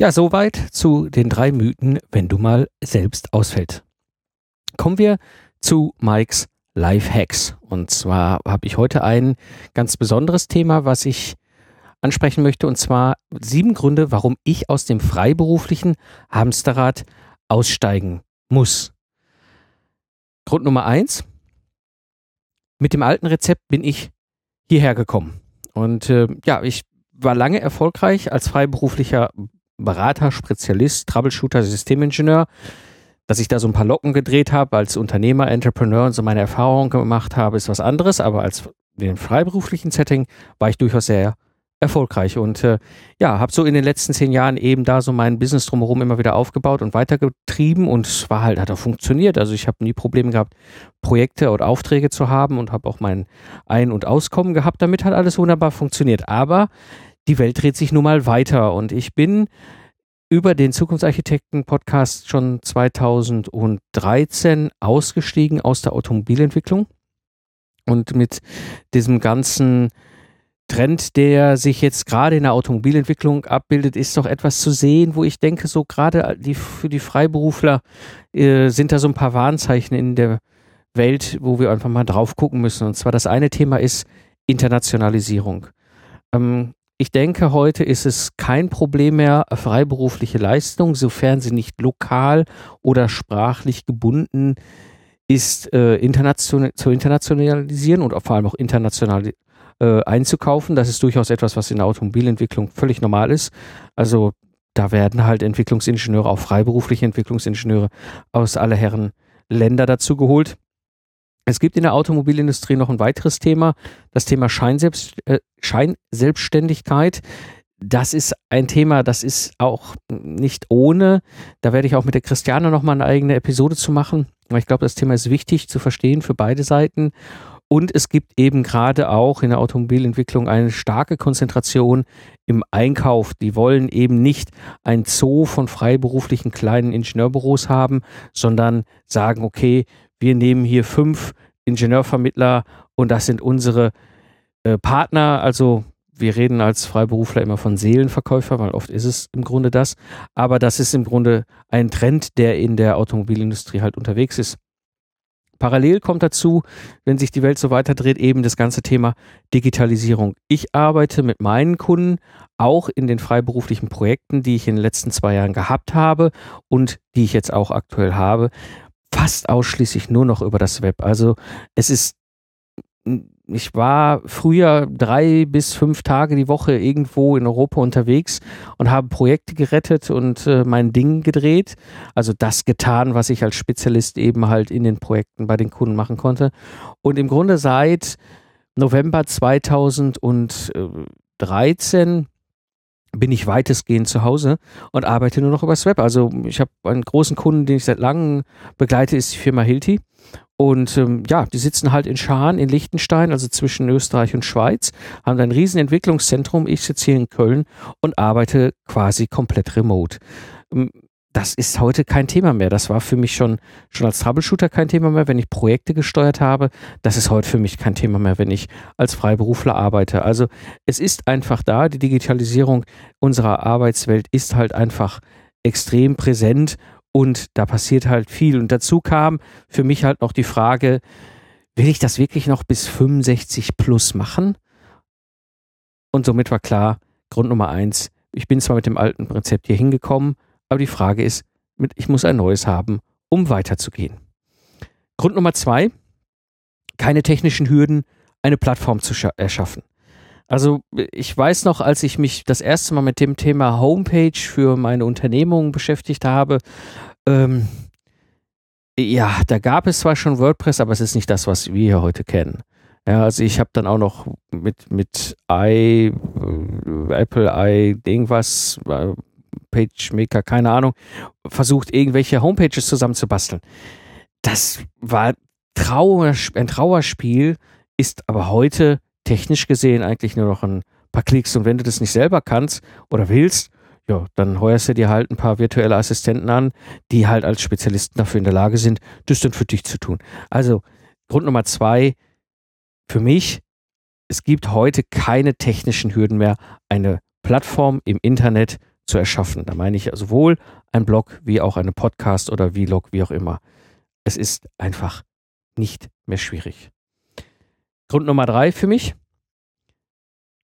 Ja, soweit zu den drei Mythen, wenn du mal selbst ausfällt. Kommen wir zu Mikes Life Hacks. Und zwar habe ich heute ein ganz besonderes Thema, was ich ansprechen möchte, und zwar sieben Gründe, warum ich aus dem freiberuflichen Hamsterrad aussteigen muss. Grund Nummer eins. Mit dem alten Rezept bin ich hierher gekommen. Und äh, ja, ich war lange erfolgreich als freiberuflicher Berater, Spezialist, Troubleshooter, Systemingenieur, dass ich da so ein paar Locken gedreht habe als Unternehmer, Entrepreneur und so meine Erfahrungen gemacht habe, ist was anderes, aber als in dem freiberuflichen Setting war ich durchaus sehr erfolgreich. Und äh, ja, habe so in den letzten zehn Jahren eben da so mein Business drumherum immer wieder aufgebaut und weitergetrieben und es war halt, hat auch funktioniert. Also ich habe nie Probleme gehabt, Projekte oder Aufträge zu haben und habe auch mein Ein- und Auskommen gehabt. Damit hat alles wunderbar funktioniert. Aber die Welt dreht sich nun mal weiter und ich bin über den Zukunftsarchitekten-Podcast schon 2013 ausgestiegen aus der Automobilentwicklung und mit diesem ganzen Trend, der sich jetzt gerade in der Automobilentwicklung abbildet, ist doch etwas zu sehen, wo ich denke, so gerade die, für die Freiberufler äh, sind da so ein paar Warnzeichen in der Welt, wo wir einfach mal drauf gucken müssen. Und zwar das eine Thema ist Internationalisierung. Ähm, ich denke, heute ist es kein Problem mehr, freiberufliche Leistung, sofern sie nicht lokal oder sprachlich gebunden ist, äh, international, zu internationalisieren und vor allem auch international äh, einzukaufen. Das ist durchaus etwas, was in der Automobilentwicklung völlig normal ist. Also da werden halt Entwicklungsingenieure, auch freiberufliche Entwicklungsingenieure aus aller Herren Länder dazu geholt. Es gibt in der Automobilindustrie noch ein weiteres Thema, das Thema Scheinselbst, äh, Scheinselbstständigkeit. Das ist ein Thema, das ist auch nicht ohne. Da werde ich auch mit der Christiane nochmal eine eigene Episode zu machen. Ich glaube, das Thema ist wichtig zu verstehen für beide Seiten. Und es gibt eben gerade auch in der Automobilentwicklung eine starke Konzentration im Einkauf. Die wollen eben nicht ein Zoo von freiberuflichen kleinen Ingenieurbüros haben, sondern sagen, okay, wir nehmen hier fünf Ingenieurvermittler und das sind unsere äh, Partner. Also wir reden als Freiberufler immer von Seelenverkäufer, weil oft ist es im Grunde das. Aber das ist im Grunde ein Trend, der in der Automobilindustrie halt unterwegs ist. Parallel kommt dazu, wenn sich die Welt so weiterdreht, eben das ganze Thema Digitalisierung. Ich arbeite mit meinen Kunden auch in den freiberuflichen Projekten, die ich in den letzten zwei Jahren gehabt habe und die ich jetzt auch aktuell habe, fast ausschließlich nur noch über das Web. Also es ist, ich war früher drei bis fünf Tage die Woche irgendwo in Europa unterwegs und habe Projekte gerettet und äh, mein Ding gedreht. Also das getan, was ich als Spezialist eben halt in den Projekten bei den Kunden machen konnte. Und im Grunde seit November 2013 bin ich weitestgehend zu Hause und arbeite nur noch übers Web. Also ich habe einen großen Kunden, den ich seit langem begleite, ist die Firma Hilti. Und ähm, ja, die sitzen halt in Schaan in Liechtenstein, also zwischen Österreich und Schweiz, haben ein riesen Entwicklungszentrum. Ich sitze hier in Köln und arbeite quasi komplett remote. Ähm, das ist heute kein Thema mehr. Das war für mich schon, schon als Troubleshooter kein Thema mehr, wenn ich Projekte gesteuert habe. Das ist heute für mich kein Thema mehr, wenn ich als Freiberufler arbeite. Also es ist einfach da. Die Digitalisierung unserer Arbeitswelt ist halt einfach extrem präsent und da passiert halt viel. Und dazu kam für mich halt noch die Frage, will ich das wirklich noch bis 65 plus machen? Und somit war klar, Grund Nummer eins, ich bin zwar mit dem alten Rezept hier hingekommen, aber die Frage ist, ich muss ein neues haben, um weiterzugehen. Grund Nummer zwei, keine technischen Hürden, eine Plattform zu erschaffen. Also ich weiß noch, als ich mich das erste Mal mit dem Thema Homepage für meine Unternehmung beschäftigt habe, ähm, ja, da gab es zwar schon WordPress, aber es ist nicht das, was wir hier heute kennen. Ja, also ich habe dann auch noch mit, mit i, äh, Apple i, irgendwas, äh, PageMaker, keine Ahnung, versucht, irgendwelche Homepages zusammenzubasteln. Das war Trauer, ein Trauerspiel, ist aber heute technisch gesehen eigentlich nur noch ein paar Klicks. Und wenn du das nicht selber kannst oder willst, ja, dann heuerst du dir halt ein paar virtuelle Assistenten an, die halt als Spezialisten dafür in der Lage sind, das dann für dich zu tun. Also, Grund Nummer zwei, für mich, es gibt heute keine technischen Hürden mehr, eine Plattform im Internet zu erschaffen. Da meine ich sowohl ein Blog wie auch eine Podcast oder Vlog, wie auch immer. Es ist einfach nicht mehr schwierig. Grund Nummer drei für mich,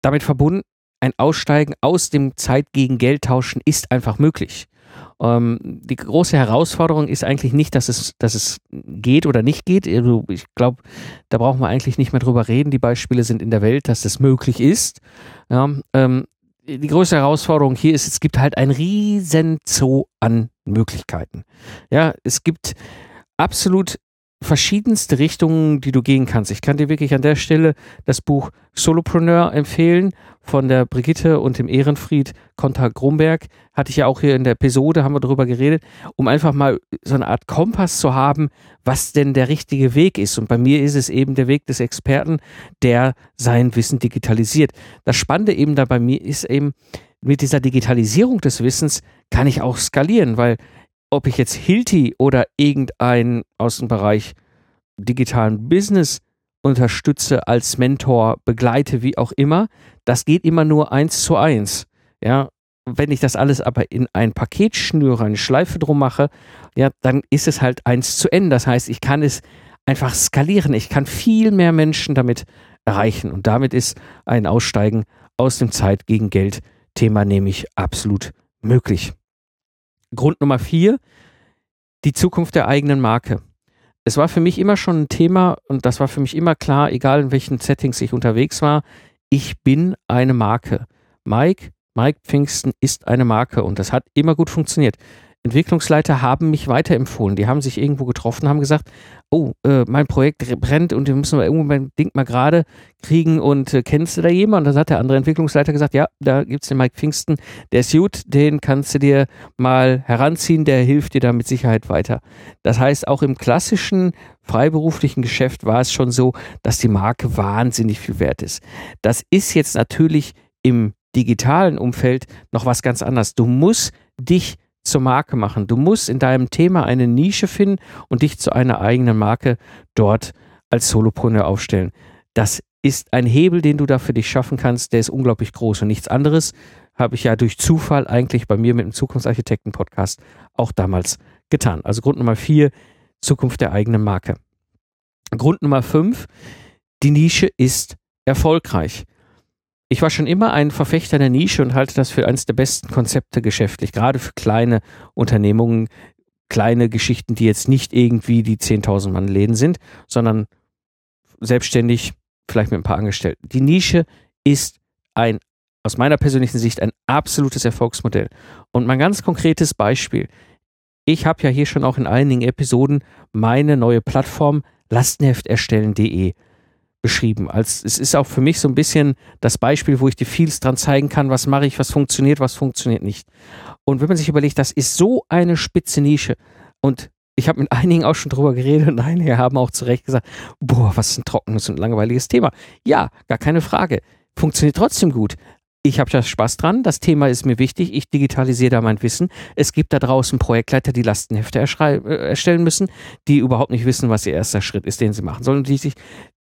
damit verbunden, ein Aussteigen aus dem Zeit gegen Geld tauschen ist einfach möglich. Ähm, die große Herausforderung ist eigentlich nicht, dass es, dass es geht oder nicht geht. Also ich glaube, da brauchen wir eigentlich nicht mehr drüber reden. Die Beispiele sind in der Welt, dass es möglich ist. Ja, ähm, die größte Herausforderung hier ist, es gibt halt ein riesen Zoo an Möglichkeiten. Ja, es gibt absolut verschiedenste Richtungen, die du gehen kannst. Ich kann dir wirklich an der Stelle das Buch Solopreneur empfehlen von der Brigitte und dem Ehrenfried Konter-Grumberg. Hatte ich ja auch hier in der Episode, haben wir darüber geredet, um einfach mal so eine Art Kompass zu haben, was denn der richtige Weg ist. Und bei mir ist es eben der Weg des Experten, der sein Wissen digitalisiert. Das Spannende eben da bei mir ist eben, mit dieser Digitalisierung des Wissens kann ich auch skalieren, weil ob ich jetzt Hilti oder irgendein aus dem Bereich digitalen Business unterstütze, als Mentor begleite, wie auch immer, das geht immer nur eins zu eins. Ja, wenn ich das alles aber in ein Paket schnüre, eine Schleife drum mache, ja, dann ist es halt eins zu N. Das heißt, ich kann es einfach skalieren. Ich kann viel mehr Menschen damit erreichen. Und damit ist ein Aussteigen aus dem Zeit gegen Geld Thema nämlich absolut möglich. Grund Nummer vier, die Zukunft der eigenen Marke. Es war für mich immer schon ein Thema und das war für mich immer klar, egal in welchen Settings ich unterwegs war, ich bin eine Marke. Mike, Mike Pfingsten ist eine Marke und das hat immer gut funktioniert. Entwicklungsleiter haben mich weiterempfohlen. Die haben sich irgendwo getroffen, haben gesagt, oh, äh, mein Projekt brennt und wir müssen wir irgendwo mein Ding mal gerade kriegen und äh, kennst du da jemanden? Dann hat der andere Entwicklungsleiter gesagt, ja, da gibt es den Mike Pfingsten, der ist gut, den kannst du dir mal heranziehen, der hilft dir da mit Sicherheit weiter. Das heißt, auch im klassischen freiberuflichen Geschäft war es schon so, dass die Marke wahnsinnig viel wert ist. Das ist jetzt natürlich im digitalen Umfeld noch was ganz anderes. Du musst dich zur Marke machen. Du musst in deinem Thema eine Nische finden und dich zu einer eigenen Marke dort als Solopreneur aufstellen. Das ist ein Hebel, den du da für dich schaffen kannst, der ist unglaublich groß und nichts anderes habe ich ja durch Zufall eigentlich bei mir mit dem Zukunftsarchitekten-Podcast auch damals getan. Also Grund Nummer vier, Zukunft der eigenen Marke. Grund Nummer fünf, die Nische ist erfolgreich ich war schon immer ein Verfechter der Nische und halte das für eines der besten Konzepte geschäftlich, gerade für kleine Unternehmungen, kleine Geschichten, die jetzt nicht irgendwie die 10.000 Mann Läden sind, sondern selbstständig, vielleicht mit ein paar Angestellten. Die Nische ist ein, aus meiner persönlichen Sicht, ein absolutes Erfolgsmodell. Und mein ganz konkretes Beispiel. Ich habe ja hier schon auch in einigen Episoden meine neue Plattform lastenhefterstellen.de beschrieben. Als es ist auch für mich so ein bisschen das Beispiel, wo ich dir vieles dran zeigen kann, was mache ich, was funktioniert, was funktioniert nicht. Und wenn man sich überlegt, das ist so eine spitze Nische und ich habe mit einigen auch schon drüber geredet und einige haben auch zu Recht gesagt, boah, was ein trockenes und langweiliges Thema. Ja, gar keine Frage. Funktioniert trotzdem gut ich habe da Spaß dran, das Thema ist mir wichtig, ich digitalisiere da mein Wissen. Es gibt da draußen Projektleiter, die Lastenhefte äh, erstellen müssen, die überhaupt nicht wissen, was ihr erster Schritt ist, den sie machen sollen, die sich,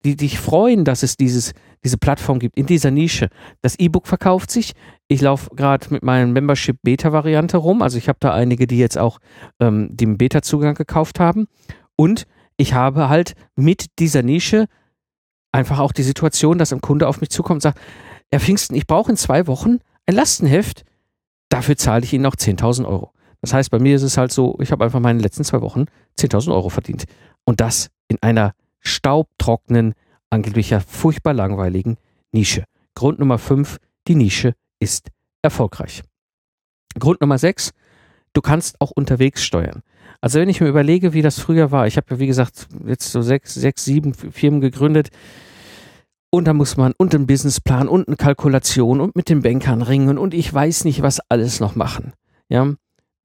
die dich freuen, dass es dieses, diese Plattform gibt, in dieser Nische. Das E-Book verkauft sich. Ich laufe gerade mit meinen Membership-Beta-Variante rum, also ich habe da einige, die jetzt auch ähm, den Beta-Zugang gekauft haben. Und ich habe halt mit dieser Nische einfach auch die Situation, dass ein Kunde auf mich zukommt und sagt, Herr Pfingsten, ich brauche in zwei Wochen ein Lastenheft, dafür zahle ich Ihnen noch 10.000 Euro. Das heißt, bei mir ist es halt so, ich habe einfach meine letzten zwei Wochen 10.000 Euro verdient. Und das in einer staubtrockenen, angeblich ja furchtbar langweiligen Nische. Grund Nummer 5, die Nische ist erfolgreich. Grund Nummer 6, du kannst auch unterwegs steuern. Also wenn ich mir überlege, wie das früher war, ich habe ja wie gesagt jetzt so sechs, sechs, sieben Firmen gegründet, und da muss man und einen Businessplan und eine Kalkulation und mit den Bankern ringen und ich weiß nicht, was alles noch machen. Ja,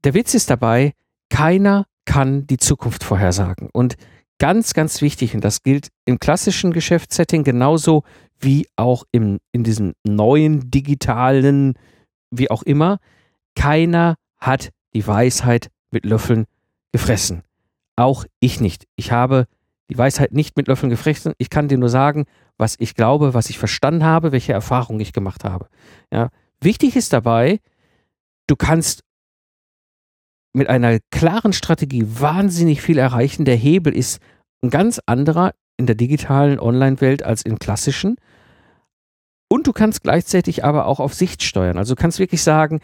der Witz ist dabei, keiner kann die Zukunft vorhersagen. Und ganz, ganz wichtig, und das gilt im klassischen Geschäftssetting genauso wie auch im, in diesem neuen digitalen, wie auch immer, keiner hat die Weisheit mit Löffeln gefressen. Auch ich nicht. Ich habe die Weisheit nicht mit Löffeln gefressen. Ich kann dir nur sagen, was ich glaube, was ich verstanden habe, welche Erfahrungen ich gemacht habe. Ja. Wichtig ist dabei, du kannst mit einer klaren Strategie wahnsinnig viel erreichen. Der Hebel ist ein ganz anderer in der digitalen Online-Welt als im klassischen. Und du kannst gleichzeitig aber auch auf Sicht steuern. Also du kannst wirklich sagen,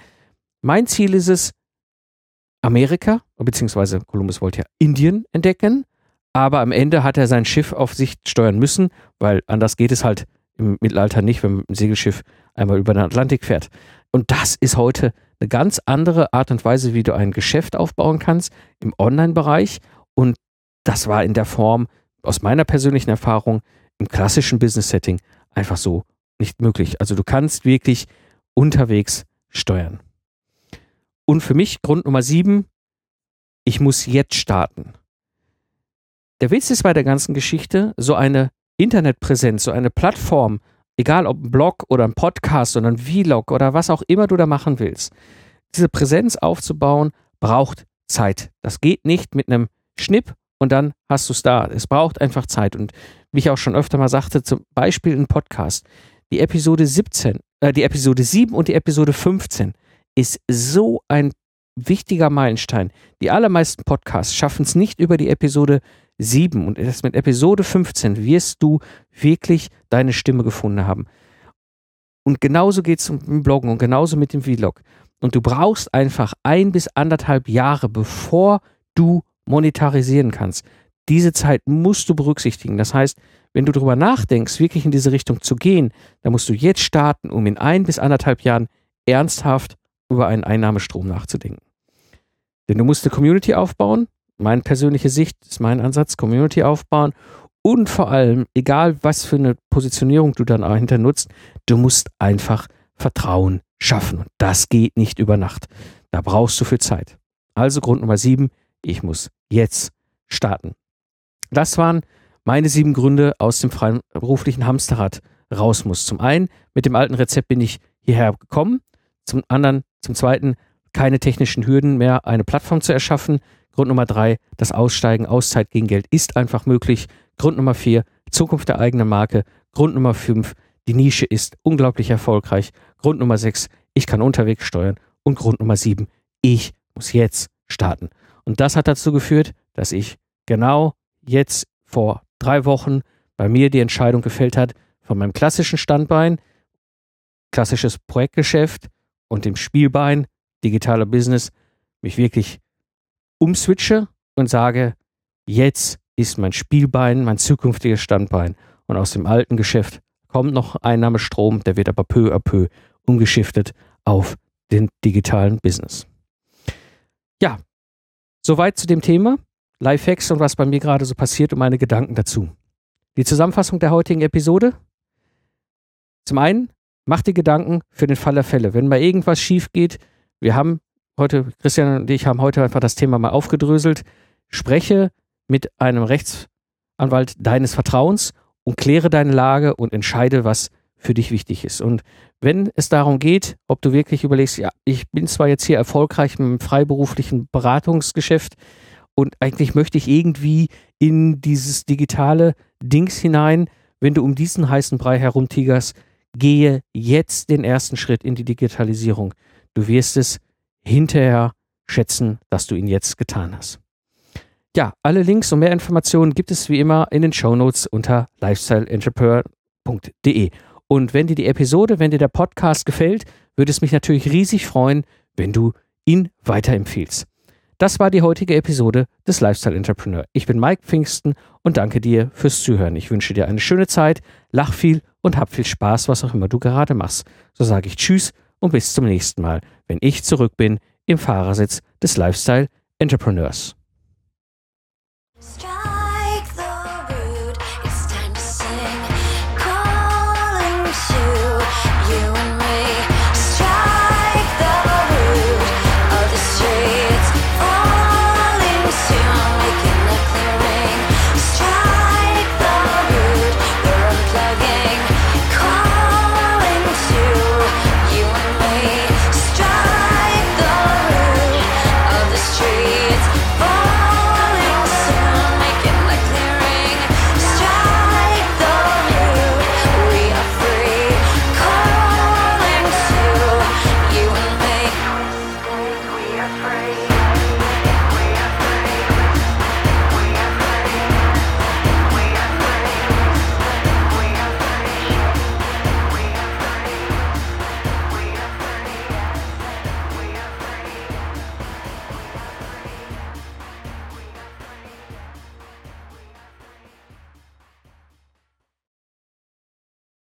mein Ziel ist es, Amerika, beziehungsweise Kolumbus wollte ja Indien entdecken aber am Ende hat er sein Schiff auf sich steuern müssen, weil anders geht es halt im Mittelalter nicht, wenn ein Segelschiff einmal über den Atlantik fährt. Und das ist heute eine ganz andere Art und Weise, wie du ein Geschäft aufbauen kannst im Online-Bereich. Und das war in der Form aus meiner persönlichen Erfahrung im klassischen Business-Setting einfach so nicht möglich. Also du kannst wirklich unterwegs steuern. Und für mich Grund Nummer sieben, ich muss jetzt starten. Der Witz ist bei der ganzen Geschichte, so eine Internetpräsenz, so eine Plattform, egal ob ein Blog oder ein Podcast oder ein Vlog oder was auch immer du da machen willst, diese Präsenz aufzubauen, braucht Zeit. Das geht nicht mit einem Schnipp und dann hast du es da. Es braucht einfach Zeit. Und wie ich auch schon öfter mal sagte, zum Beispiel ein Podcast, die Episode 17, äh, die Episode 7 und die Episode 15 ist so ein wichtiger Meilenstein. Die allermeisten Podcasts schaffen es nicht über die Episode 7 und erst mit Episode 15 wirst du wirklich deine Stimme gefunden haben. Und genauso geht es mit dem Bloggen und genauso mit dem Vlog. Und du brauchst einfach ein bis anderthalb Jahre, bevor du monetarisieren kannst. Diese Zeit musst du berücksichtigen. Das heißt, wenn du darüber nachdenkst, wirklich in diese Richtung zu gehen, dann musst du jetzt starten, um in ein bis anderthalb Jahren ernsthaft über einen Einnahmestrom nachzudenken. Denn du musst eine Community aufbauen. Meine persönliche Sicht ist mein Ansatz, Community aufbauen. Und vor allem, egal was für eine Positionierung du dann dahinter nutzt, du musst einfach Vertrauen schaffen. Und das geht nicht über Nacht. Da brauchst du viel Zeit. Also Grund Nummer sieben, ich muss jetzt starten. Das waren meine sieben Gründe aus dem freien beruflichen Hamsterrad raus muss. Zum einen, mit dem alten Rezept bin ich hierher gekommen. Zum anderen, zum zweiten, keine technischen Hürden mehr, eine Plattform zu erschaffen. Grund Nummer drei, das Aussteigen aus Zeit gegen Geld ist einfach möglich. Grund Nummer vier, Zukunft der eigenen Marke. Grund Nummer fünf, die Nische ist unglaublich erfolgreich. Grund Nummer sechs, ich kann unterwegs steuern. Und Grund Nummer sieben, ich muss jetzt starten. Und das hat dazu geführt, dass ich genau jetzt vor drei Wochen bei mir die Entscheidung gefällt hat, von meinem klassischen Standbein, klassisches Projektgeschäft und dem Spielbein, digitaler Business, mich wirklich umswitche und sage, jetzt ist mein Spielbein mein zukünftiges Standbein. Und aus dem alten Geschäft kommt noch Einnahmestrom, der wird aber peu à peu umgeschiftet auf den digitalen Business. Ja, soweit zu dem Thema. Lifehacks und was bei mir gerade so passiert und meine Gedanken dazu. Die Zusammenfassung der heutigen Episode. Zum einen, mach dir Gedanken für den Fall der Fälle. Wenn mal irgendwas schief geht, wir haben heute, Christian und ich haben heute einfach das Thema mal aufgedröselt. Spreche mit einem Rechtsanwalt deines Vertrauens und kläre deine Lage und entscheide, was für dich wichtig ist. Und wenn es darum geht, ob du wirklich überlegst, ja, ich bin zwar jetzt hier erfolgreich einem freiberuflichen Beratungsgeschäft, und eigentlich möchte ich irgendwie in dieses digitale Dings hinein, wenn du um diesen heißen Brei herumtigerst, gehe jetzt den ersten Schritt in die Digitalisierung. Du wirst es hinterher schätzen, dass du ihn jetzt getan hast. Ja, alle Links und mehr Informationen gibt es wie immer in den Show Notes unter lifestyleentrepreneur.de. Und wenn dir die Episode, wenn dir der Podcast gefällt, würde es mich natürlich riesig freuen, wenn du ihn weiterempfiehlst. Das war die heutige Episode des Lifestyle Entrepreneur. Ich bin Mike Pfingsten und danke dir fürs Zuhören. Ich wünsche dir eine schöne Zeit, lach viel und hab viel Spaß, was auch immer du gerade machst. So sage ich Tschüss und bis zum nächsten Mal, wenn ich zurück bin im Fahrersitz des Lifestyle Entrepreneurs.